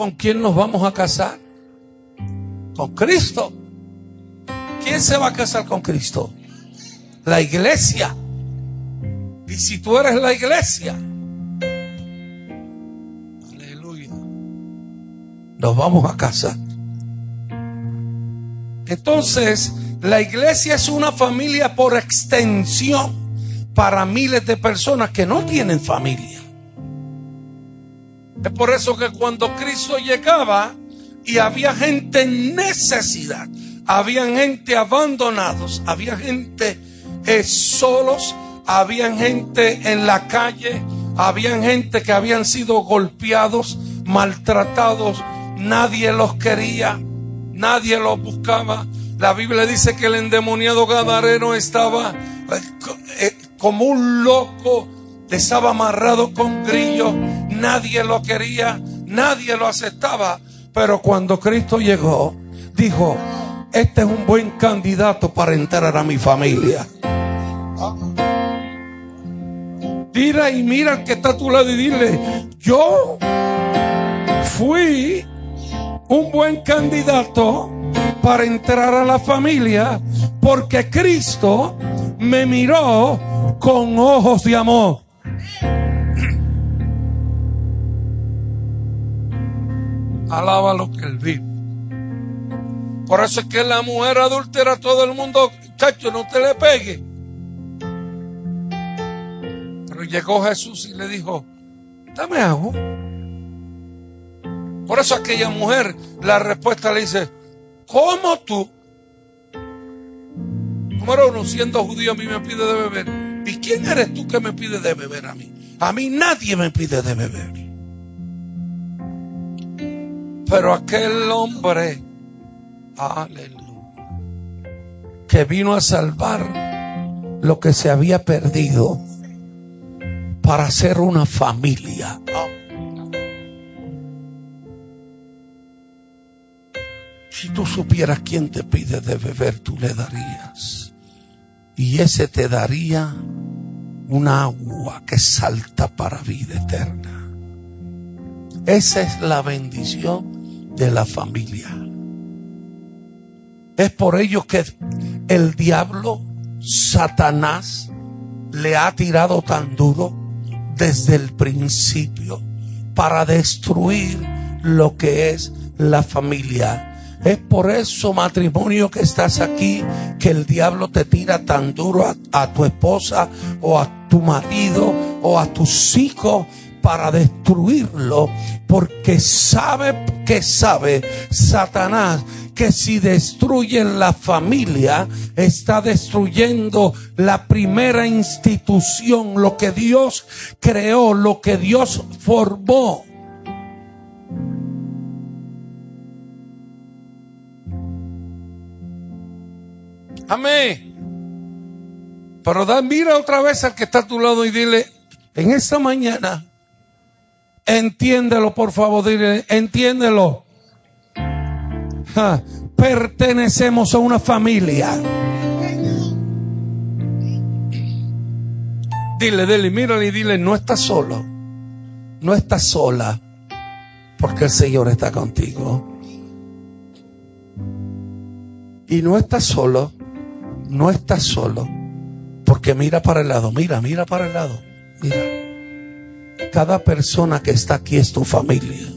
con quién nos vamos a casar? Con Cristo. ¿Quién se va a casar con Cristo? La iglesia. Y si tú eres la iglesia, aleluya, nos vamos a casar. Entonces, la iglesia es una familia por extensión para miles de personas que no tienen familia. Es por eso que cuando Cristo llegaba y había gente en necesidad, había gente abandonados, había gente eh, solos, había gente en la calle, había gente que habían sido golpeados, maltratados, nadie los quería, nadie los buscaba. La Biblia dice que el endemoniado Gadareno estaba eh, eh, como un loco, estaba amarrado con grillos, nadie lo quería, nadie lo aceptaba. Pero cuando Cristo llegó, dijo, este es un buen candidato para entrar a mi familia. Mira y mira al que está a tu lado y dile, yo fui un buen candidato para entrar a la familia porque Cristo me miró con ojos de amor. Alaba lo que él vive. Por eso es que la mujer adúltera, todo el mundo, chacho, no te le pegue. Pero llegó Jesús y le dijo, dame agua. Por eso aquella mujer, la respuesta le dice, ¿cómo tú? Número uno, siendo judío a mí me pide de beber. ¿Y quién eres tú que me pide de beber a mí? A mí nadie me pide de beber. Pero aquel hombre, aleluya, que vino a salvar lo que se había perdido para ser una familia. Si tú supieras quién te pide de beber, tú le darías. Y ese te daría un agua que salta para vida eterna. Esa es la bendición de la familia. Es por ello que el diablo, Satanás, le ha tirado tan duro desde el principio para destruir lo que es la familia. Es por eso, matrimonio, que estás aquí, que el diablo te tira tan duro a, a, tu esposa o a tu marido o a tus hijos para destruirlo, porque sabe que sabe Satanás que si destruyen la familia, está destruyendo la primera institución, lo que Dios creó, lo que Dios formó. Amén. Pero da, mira otra vez al que está a tu lado y dile, en esta mañana, entiéndelo por favor, dile, entiéndelo. Pertenecemos a una familia. Dile, dile, mírale y dile, no estás solo. No estás sola. Porque el Señor está contigo. Y no estás solo. No estás solo. Porque mira para el lado, mira, mira para el lado. Mira. Cada persona que está aquí es tu familia.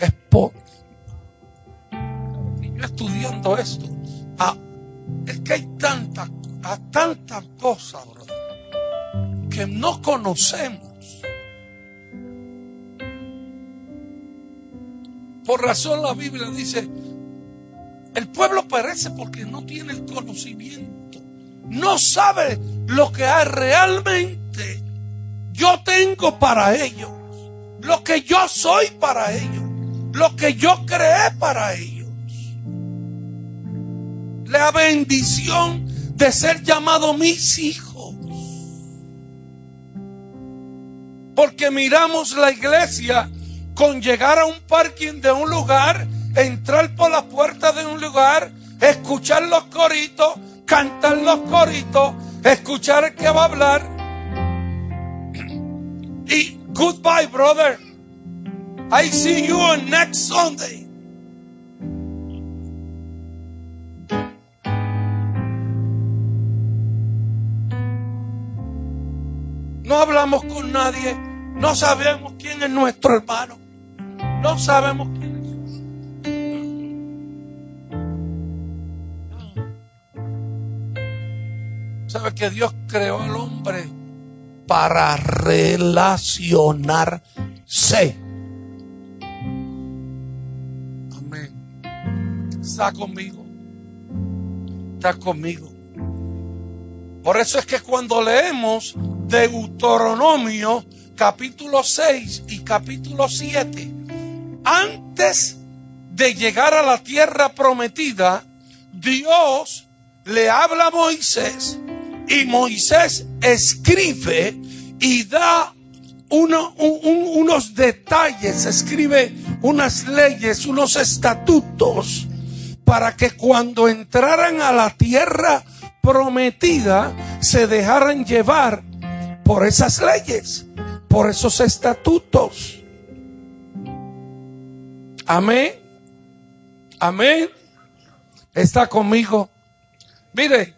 Es por. Yo estudiando esto. Ah, es que hay tantas, a cosas, que no conocemos. Por razón la Biblia dice, el pueblo perece porque no tiene el conocimiento. No sabe lo que hay realmente. Yo tengo para ellos. Lo que yo soy para ellos. Lo que yo creé para ellos. La bendición de ser llamado mis hijos. Porque miramos la iglesia con llegar a un parking de un lugar, entrar por la puerta de un lugar, escuchar los coritos, cantar los coritos, escuchar el que va a hablar. Y goodbye, brother. I see you on next Sunday. No hablamos con nadie. No sabemos quién es nuestro hermano. No sabemos quién ¿Sabe que Dios creó al hombre para relacionarse? Amén. Está conmigo. Está conmigo. Por eso es que cuando leemos Deuteronomio capítulo 6 y capítulo 7, antes de llegar a la tierra prometida, Dios le habla a Moisés y Moisés escribe y da unos detalles, escribe unas leyes, unos estatutos para que cuando entraran a la tierra prometida se dejaran llevar por esas leyes, por esos estatutos. Amén. Amén. Está conmigo. Mire,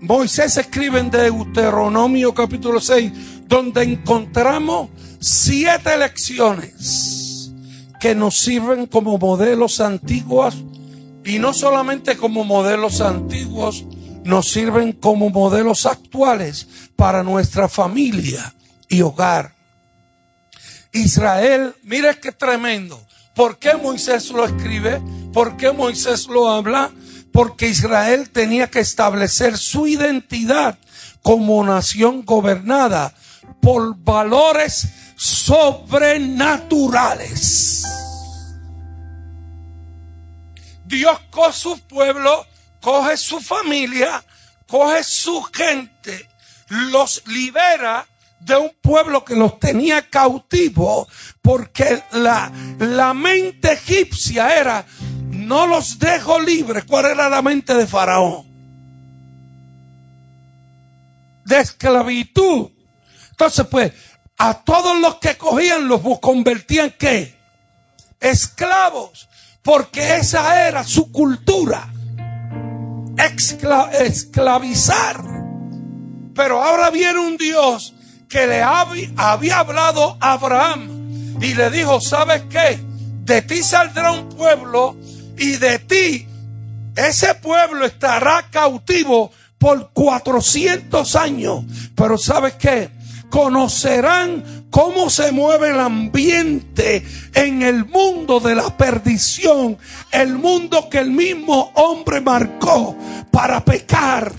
Moisés escribe en Deuteronomio capítulo 6, donde encontramos siete lecciones que nos sirven como modelos antiguos y no solamente como modelos antiguos, nos sirven como modelos actuales para nuestra familia y hogar. Israel, mire qué tremendo. ¿Por qué Moisés lo escribe? ¿Por qué Moisés lo habla? Porque Israel tenía que establecer su identidad como nación gobernada por valores sobrenaturales. Dios con su pueblo coge su familia, coge su gente, los libera de un pueblo que los tenía cautivos porque la, la mente egipcia era, no los dejo libres. ¿Cuál era la mente de Faraón? De esclavitud. Entonces, pues, a todos los que cogían los convertían qué? Esclavos. Porque esa era su cultura esclavizar. Pero ahora viene un Dios que le había hablado a Abraham y le dijo, ¿sabes qué? De ti saldrá un pueblo y de ti ese pueblo estará cautivo por 400 años. Pero ¿sabes qué? Conocerán cómo se mueve el ambiente en el mundo de la perdición, el mundo que el mismo hombre marcó para pecar.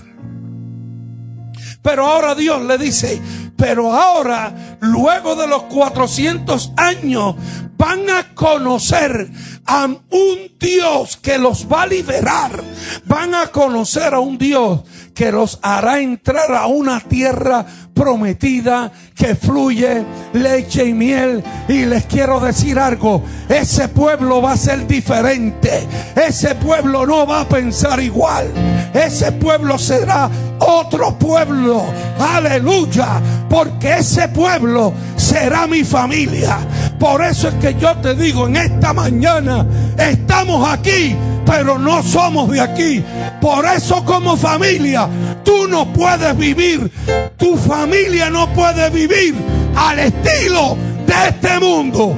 Pero ahora Dios le dice, pero ahora, luego de los 400 años, van a conocer a un Dios que los va a liberar. Van a conocer a un Dios que los hará entrar a una tierra prometida que fluye leche y miel. Y les quiero decir algo, ese pueblo va a ser diferente. Ese pueblo no va a pensar igual. Ese pueblo será otro pueblo. Aleluya. Porque ese pueblo será mi familia. Por eso es que yo te digo en esta mañana, estamos aquí pero no somos de aquí. Por eso como familia, tú no puedes vivir, tu familia no puede vivir al estilo de este mundo.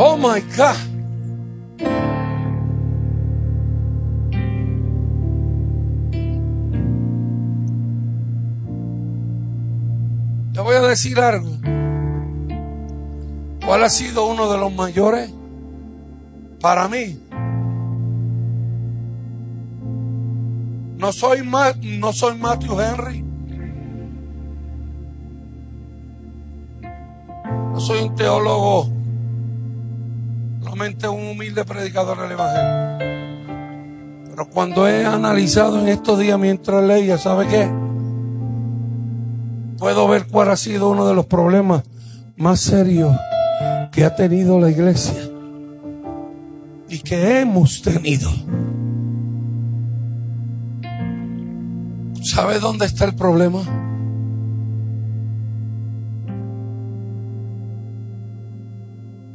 Oh my God. Decir algo. ¿Cuál ha sido uno de los mayores para mí? No soy, no soy Matthew Henry. No soy un teólogo, solamente un humilde predicador del Evangelio. Pero cuando he analizado en estos días mientras leía, ¿sabe qué? Puedo ver cuál ha sido uno de los problemas más serios que ha tenido la iglesia. y que hemos tenido. ¿Sabe dónde está el problema?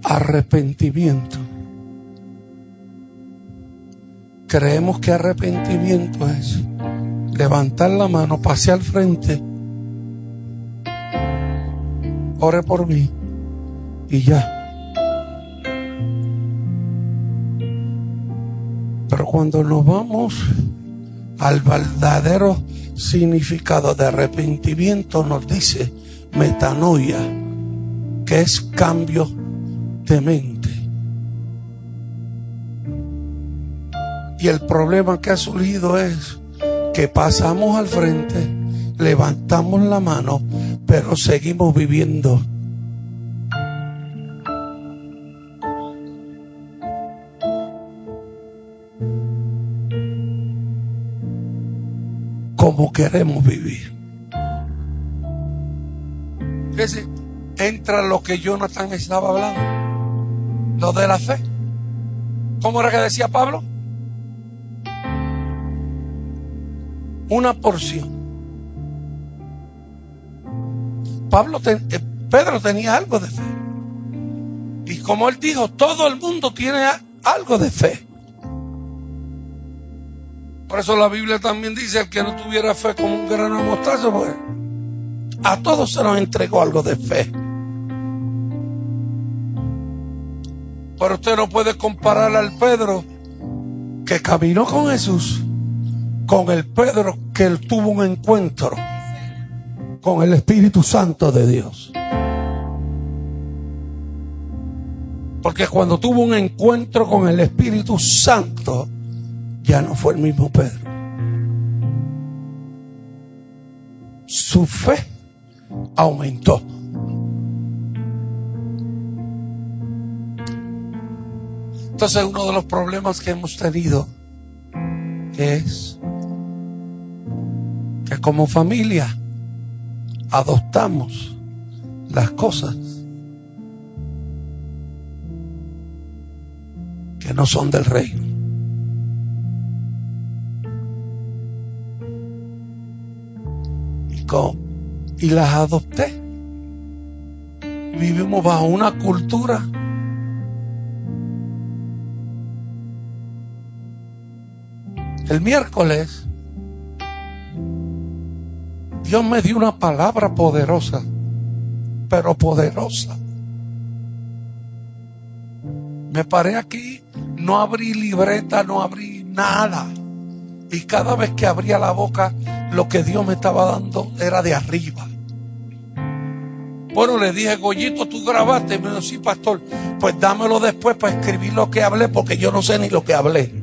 Arrepentimiento. Creemos que arrepentimiento es levantar la mano, pase al frente, ore por mí y ya. Pero cuando nos vamos al verdadero significado de arrepentimiento, nos dice metanoia, que es cambio de mente. Y el problema que ha surgido es que pasamos al frente, levantamos la mano, pero seguimos viviendo como queremos vivir. Fíjese, entra lo que Jonathan estaba hablando, lo de la fe. ¿Cómo era que decía Pablo? Una porción. Pablo eh, Pedro tenía algo de fe. Y como él dijo, todo el mundo tiene algo de fe. Por eso la Biblia también dice, el que no tuviera fe como un grano de pues a todos se nos entregó algo de fe. Pero usted no puede comparar al Pedro que caminó con Jesús con el Pedro que él tuvo un encuentro con el Espíritu Santo de Dios. Porque cuando tuvo un encuentro con el Espíritu Santo, ya no fue el mismo Pedro. Su fe aumentó. Entonces uno de los problemas que hemos tenido es que como familia adoptamos las cosas que no son del reino. y las adopté. Vivimos bajo una cultura el miércoles Dios me dio una palabra poderosa, pero poderosa. Me paré aquí, no abrí libreta, no abrí nada. Y cada vez que abría la boca, lo que Dios me estaba dando era de arriba. Bueno, le dije, Goyito, tú grabaste. Me dijo, sí, pastor. Pues dámelo después para escribir lo que hablé, porque yo no sé ni lo que hablé.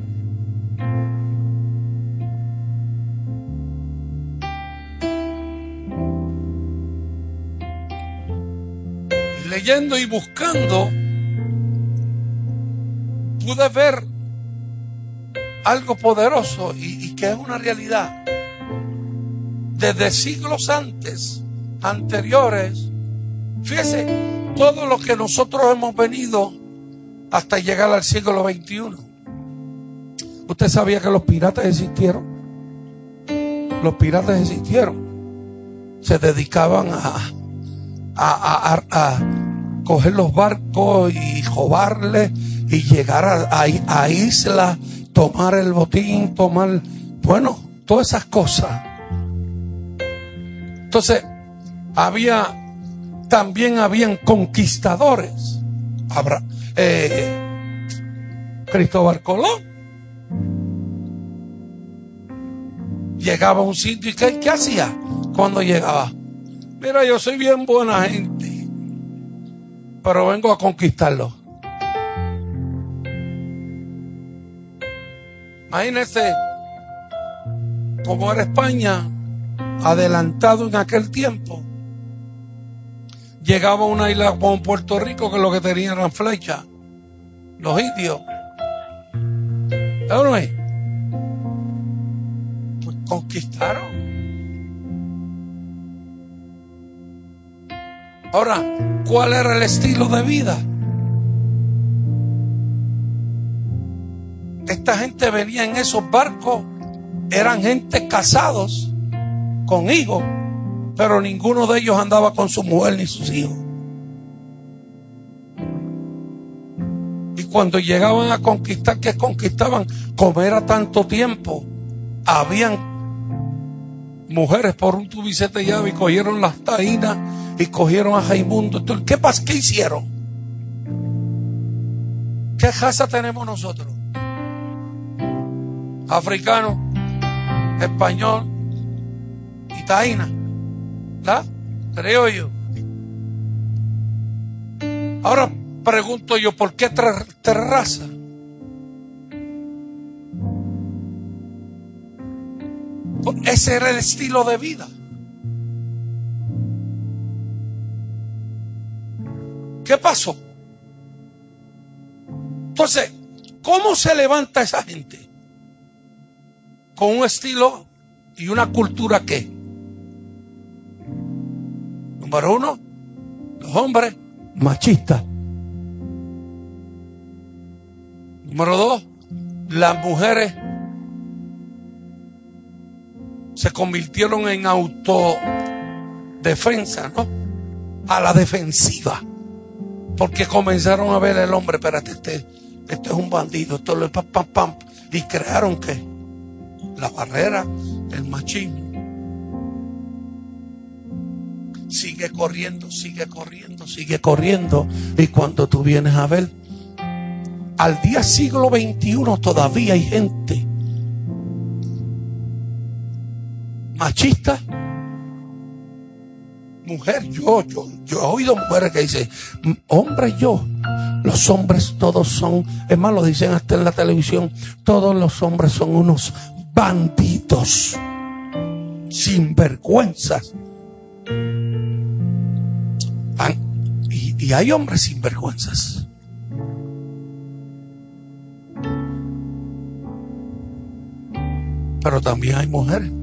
Leyendo y buscando, pude ver algo poderoso y, que es una realidad desde siglos antes, anteriores. Fíjese, todo lo que nosotros hemos venido hasta llegar al siglo XXI. ¿Usted sabía que los piratas existieron? Los piratas existieron. Se dedicaban a, a, a, coger los barcos y jobarles y llegar a, a islas, tomar el botín, tomar, bueno, todas esas cosas. Entonces, había, también habían conquistadores. Habrá, eh, Cristóbal Colón. Llegaba a un sitio y ¿qué, ¿qué hacía cuando llegaba? Mira, yo soy bien buena gente, pero vengo a conquistarlo. Imagínense cómo era España adelantado en aquel tiempo. Llegaba una isla como Puerto Rico que lo que tenían eran flechas. Los indios. ¿No es? Pues conquistaron. Ahora, ¿cuál era el estilo de vida? esta gente venía en esos barcos, eran gente casados con hijos, pero ninguno de ellos andaba con su mujer ni sus hijos. Y cuando llegaban a conquistar, que conquistaban? Como era tanto tiempo, habían mujeres por un tubicete llave y cogieron las taínas y cogieron a Jaimundo. Entonces, ¿qué pasa? ¿Qué hicieron? ¿Qué casa tenemos nosotros? Africano, español y taína. ¿verdad? Creo yo. Ahora pregunto yo, ¿por qué tres? Ese era el estilo de vida. ¿Qué pasó? Entonces, ¿cómo se levanta esa gente? Con un estilo y una cultura que, número uno, los hombres machistas. Número dos, las mujeres se convirtieron en autodefensa, ¿no? A la defensiva. Porque comenzaron a ver el hombre, espérate, este, este es un bandido, esto lo pam, pam, pam. Y crearon que la barrera, el machismo. Sigue corriendo, sigue corriendo, sigue corriendo. Y cuando tú vienes a ver, al día siglo XXI todavía hay gente machista. Mujer, yo, yo, yo he oído mujeres que dicen, hombre, yo, los hombres todos son, es más, lo dicen hasta en la televisión, todos los hombres son unos bandidos, sinvergüenzas. Y, y hay hombres sinvergüenzas. Pero también hay mujeres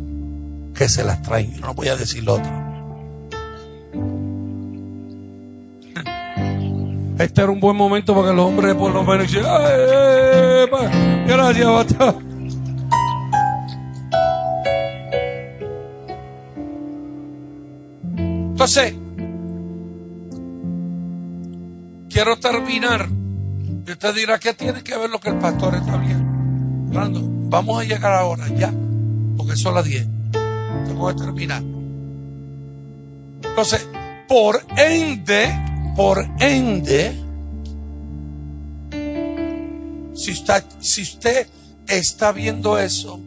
que se las traen. No voy a decir lo otro. Este era un buen momento para que los hombres por lo menos digan, gracias, basta. Entonces, quiero terminar. Y usted dirá, ¿qué tiene que ver lo que el pastor está bien? vamos a llegar ahora, ya, porque son las 10. Tengo que terminar. Entonces, por ende, por ende, si usted, si usted está viendo eso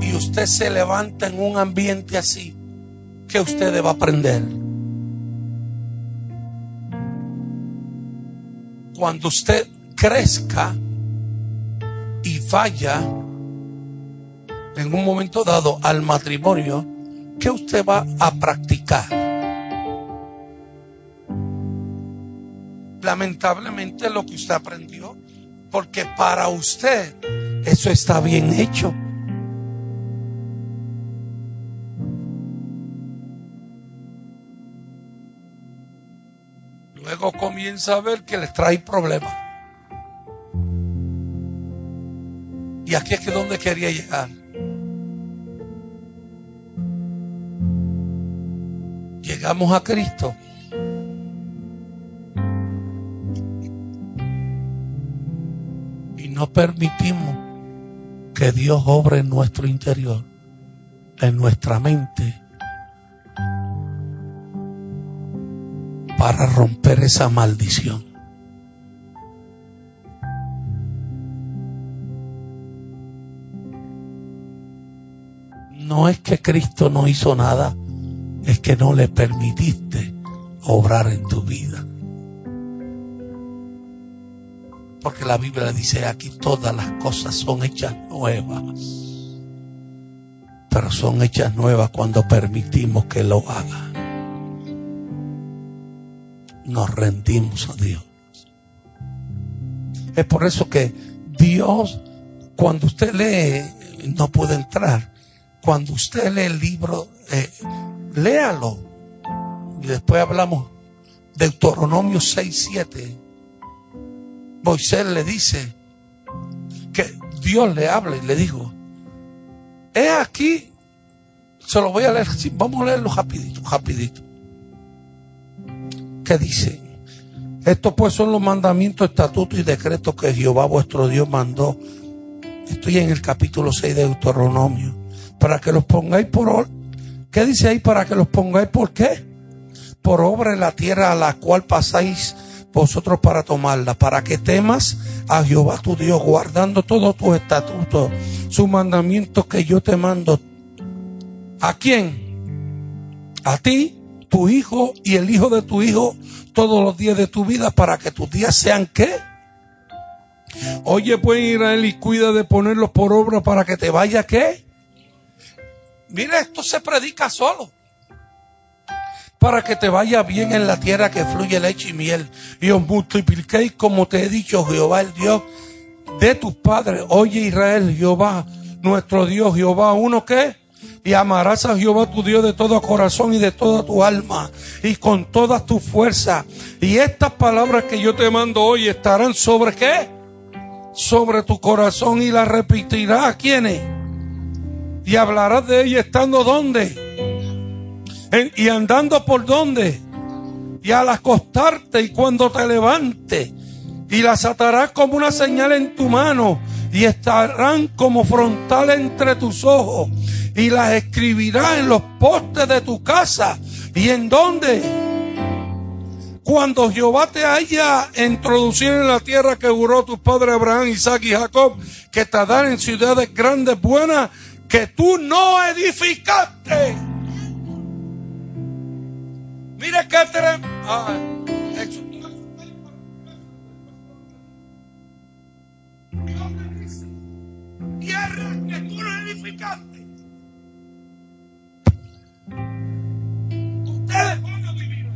y usted se levanta en un ambiente así, ¿qué usted a aprender? Cuando usted crezca y vaya en un momento dado al matrimonio, ¿qué usted va a practicar? Lamentablemente lo que usted aprendió, porque para usted eso está bien hecho. Luego comienza a ver que les trae problemas. Y aquí es que donde quería llegar. Llegamos a Cristo, y no permitimos que Dios obre en nuestro interior, en nuestra mente, para romper esa maldición. No es que Cristo no hizo nada es que no le permitiste obrar en tu vida. Porque la Biblia dice aquí todas las cosas son hechas nuevas. Pero son hechas nuevas cuando permitimos que lo haga. Nos rendimos a Dios. Es por eso que Dios, cuando usted lee, no puede entrar. Cuando usted lee el libro, eh, léalo. Y después hablamos. Deuteronomio 6, 7. Moisés le dice que Dios le habla y le dijo, he aquí, se lo voy a leer, vamos a leerlo rapidito, rapidito. ¿Qué dice? Estos pues son los mandamientos, estatutos y decretos que Jehová vuestro Dios mandó. Estoy en el capítulo 6 de Deuteronomio. Para que los pongáis por... ¿Qué dice ahí? Para que los pongáis por qué? Por obra en la tierra a la cual pasáis vosotros para tomarla, para que temas a Jehová tu Dios, guardando todos tus estatutos, sus mandamientos que yo te mando. ¿A quién? A ti, tu hijo y el hijo de tu hijo todos los días de tu vida para que tus días sean qué? Oye, pues Israel y cuida de ponerlos por obra para que te vaya qué? Mira, esto se predica solo para que te vaya bien en la tierra que fluye leche y miel, y os multipliquéis como te he dicho Jehová el Dios de tus padres. Oye Israel, Jehová, nuestro Dios, Jehová, uno que, y amarás a Jehová tu Dios de todo corazón y de toda tu alma y con todas tus fuerzas. Y estas palabras que yo te mando hoy estarán sobre qué? Sobre tu corazón y las repetirás a quienes. Y hablarás de ella estando donde? y andando por donde. Y al acostarte y cuando te levante. Y las atarás como una señal en tu mano. Y estarán como frontal entre tus ojos. Y las escribirás en los postes de tu casa. ¿Y en dónde? Cuando Jehová te haya introducido en la tierra que juró tus padres Abraham, Isaac y Jacob, que te dan en ciudades grandes, buenas, que tú no edificaste tremendo. Ah, tierra que tú no edificaste. Ustedes van a vivir.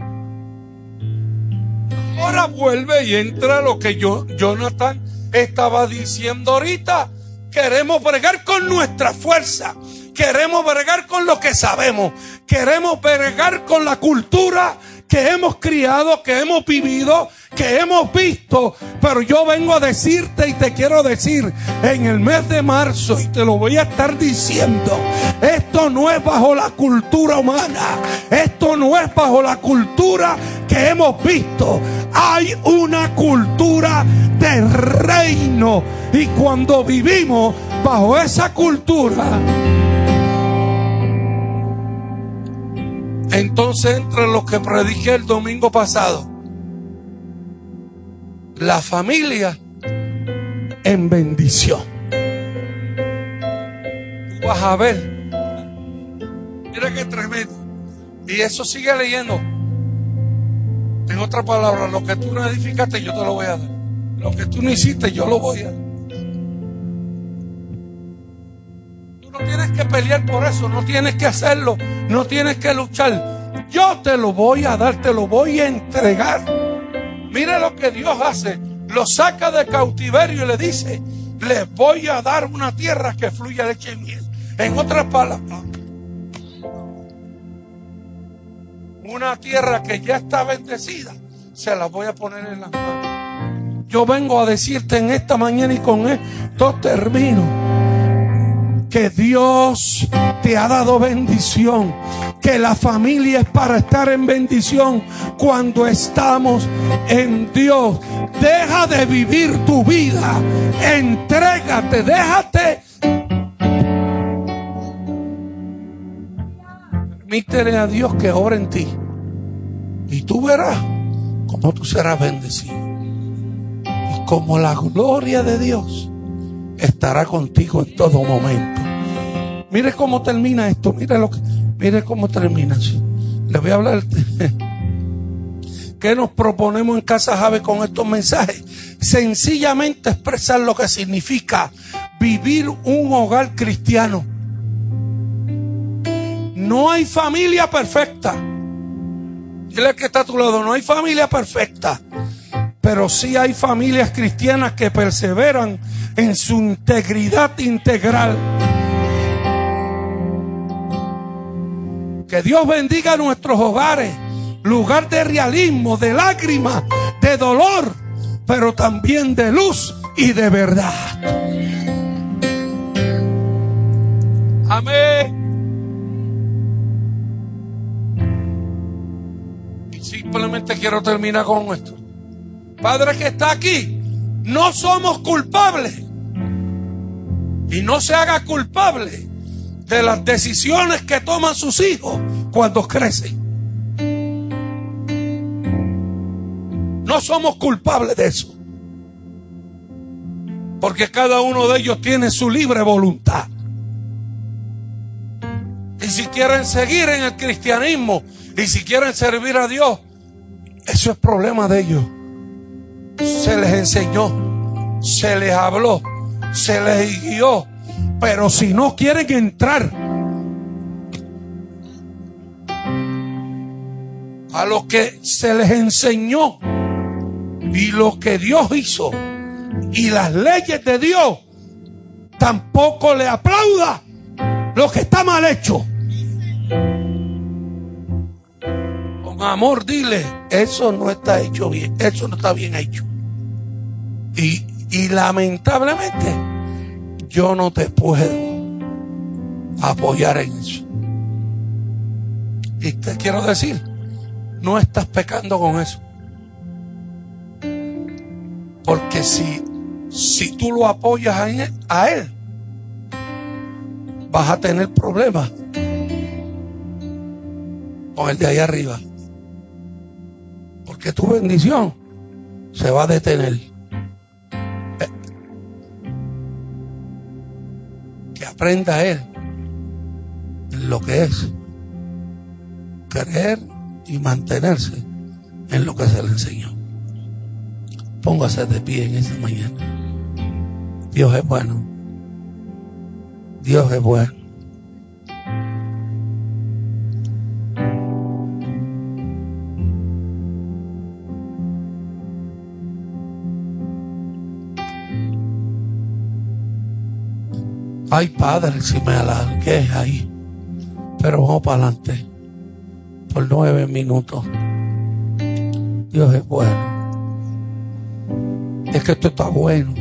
Ahora vuelve y entra lo que yo, Jonathan estaba diciendo ahorita. Queremos bregar con nuestra fuerza. Queremos bregar con lo que sabemos. Queremos bregar con la cultura que hemos criado, que hemos vivido, que hemos visto. Pero yo vengo a decirte y te quiero decir en el mes de marzo y te lo voy a estar diciendo. Esto no es bajo la cultura humana. Esto no es bajo la cultura que hemos visto. Hay una cultura de reino. Y cuando vivimos bajo esa cultura, Entonces entra lo que prediqué el domingo pasado. La familia en bendición. Tú vas a ver. Mira qué tremendo. Y eso sigue leyendo. En otra palabra, lo que tú no edificaste, yo te lo voy a dar. Lo que tú no hiciste, yo lo voy a dar. no tienes que pelear por eso, no tienes que hacerlo, no tienes que luchar. Yo te lo voy a dar, te lo voy a entregar. Mire lo que Dios hace. Lo saca de cautiverio y le dice, les voy a dar una tierra que fluya leche y miel. En otras palabras, una tierra que ya está bendecida, se la voy a poner en las manos. Yo vengo a decirte en esta mañana y con esto termino que Dios te ha dado bendición, que la familia es para estar en bendición cuando estamos en Dios. Deja de vivir tu vida, entrégate, déjate. Permítele a Dios que ore en ti y tú verás cómo tú serás bendecido. Y como la gloria de Dios estará contigo en todo momento. Mire cómo termina esto, mire, lo que, mire cómo termina. Le voy a hablar. ¿Qué nos proponemos en Casa Jave con estos mensajes? Sencillamente expresar lo que significa vivir un hogar cristiano. No hay familia perfecta. Dile que está a tu lado, no hay familia perfecta. Pero sí hay familias cristianas que perseveran en su integridad integral. Que Dios bendiga nuestros hogares, lugar de realismo, de lágrimas, de dolor, pero también de luz y de verdad. Amén. Simplemente quiero terminar con esto. Padre que está aquí, no somos culpables. Y no se haga culpable de las decisiones que toman sus hijos cuando crecen. No somos culpables de eso. Porque cada uno de ellos tiene su libre voluntad. Y si quieren seguir en el cristianismo y si quieren servir a Dios, eso es problema de ellos. Se les enseñó, se les habló, se les guió. Pero si no quieren entrar a lo que se les enseñó y lo que Dios hizo y las leyes de Dios, tampoco le aplauda lo que está mal hecho. Con amor dile, eso no está hecho bien, eso no está bien hecho. Y, y lamentablemente yo no te puedo apoyar en eso. Y te quiero decir, no estás pecando con eso. Porque si, si tú lo apoyas a él, a él, vas a tener problemas con el de ahí arriba. Porque tu bendición se va a detener. Aprenda él lo que es creer y mantenerse en lo que se le enseñó. Póngase de pie en esa mañana. Dios es bueno. Dios es bueno. Ay, Padre, si me alargué ahí. Pero vamos para adelante. Por nueve minutos. Dios es bueno es que esto está bueno.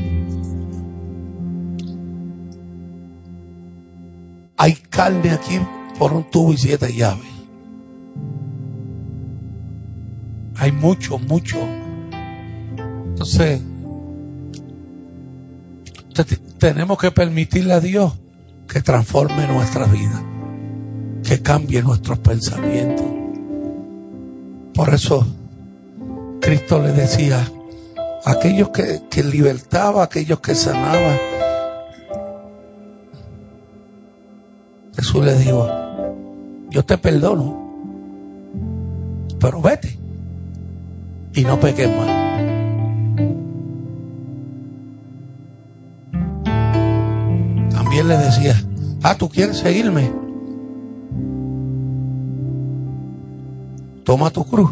Hay carne aquí por un tubo y siete llaves. Hay mucho, mucho. Entonces, tenemos que permitirle a Dios que transforme nuestra vida, que cambie nuestros pensamientos. Por eso Cristo le decía, aquellos que, que libertaba, aquellos que sanaba. Jesús le dijo, yo te perdono, pero vete y no peques más. Decía, ah, tú quieres seguirme. Toma tu cruz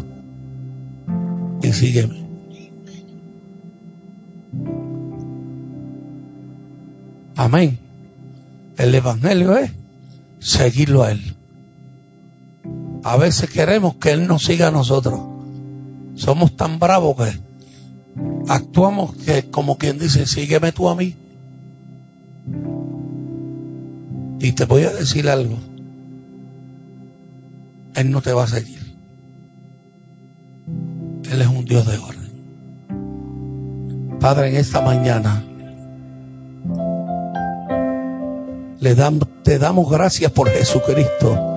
y sígueme. Amén. El Evangelio es seguirlo a Él. A veces queremos que Él nos siga a nosotros. Somos tan bravos que actuamos que como quien dice, sígueme tú a mí. Y te voy a decir algo. Él no te va a seguir. Él es un Dios de orden. Padre, en esta mañana Le te damos gracias por Jesucristo.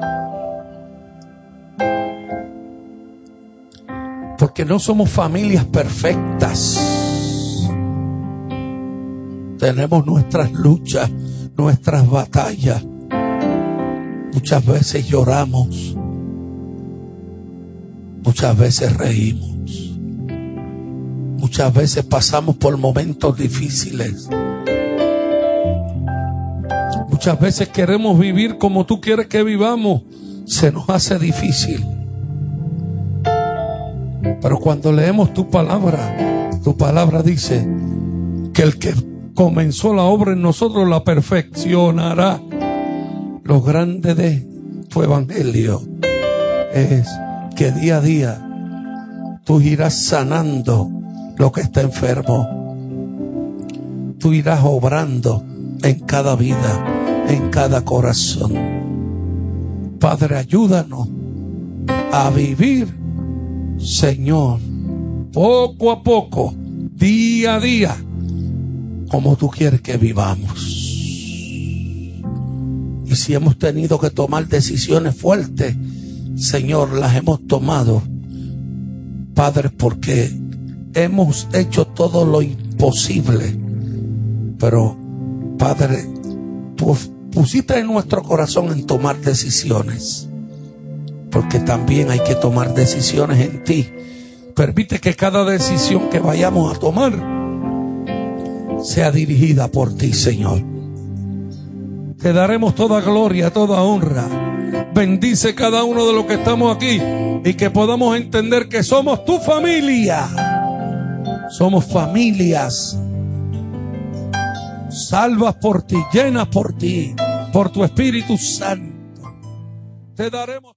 Porque no somos familias perfectas. Tenemos nuestras luchas, nuestras batallas. Muchas veces lloramos. Muchas veces reímos. Muchas veces pasamos por momentos difíciles. Muchas veces queremos vivir como tú quieres que vivamos. Se nos hace difícil. Pero cuando leemos tu palabra, tu palabra dice que el que comenzó la obra en nosotros la perfeccionará. Lo grande de tu evangelio es que día a día tú irás sanando lo que está enfermo. Tú irás obrando en cada vida en cada corazón. Padre, ayúdanos a vivir, Señor, poco a poco, día a día, como tú quieres que vivamos. Y si hemos tenido que tomar decisiones fuertes, Señor, las hemos tomado, Padre, porque hemos hecho todo lo imposible. Pero, Padre, tú pusiste en nuestro corazón en tomar decisiones. Porque también hay que tomar decisiones en ti. Permite que cada decisión que vayamos a tomar sea dirigida por ti, Señor. Te daremos toda gloria, toda honra. Bendice cada uno de los que estamos aquí y que podamos entender que somos tu familia. Somos familias salvas por ti, llenas por ti, por tu Espíritu Santo. Te daremos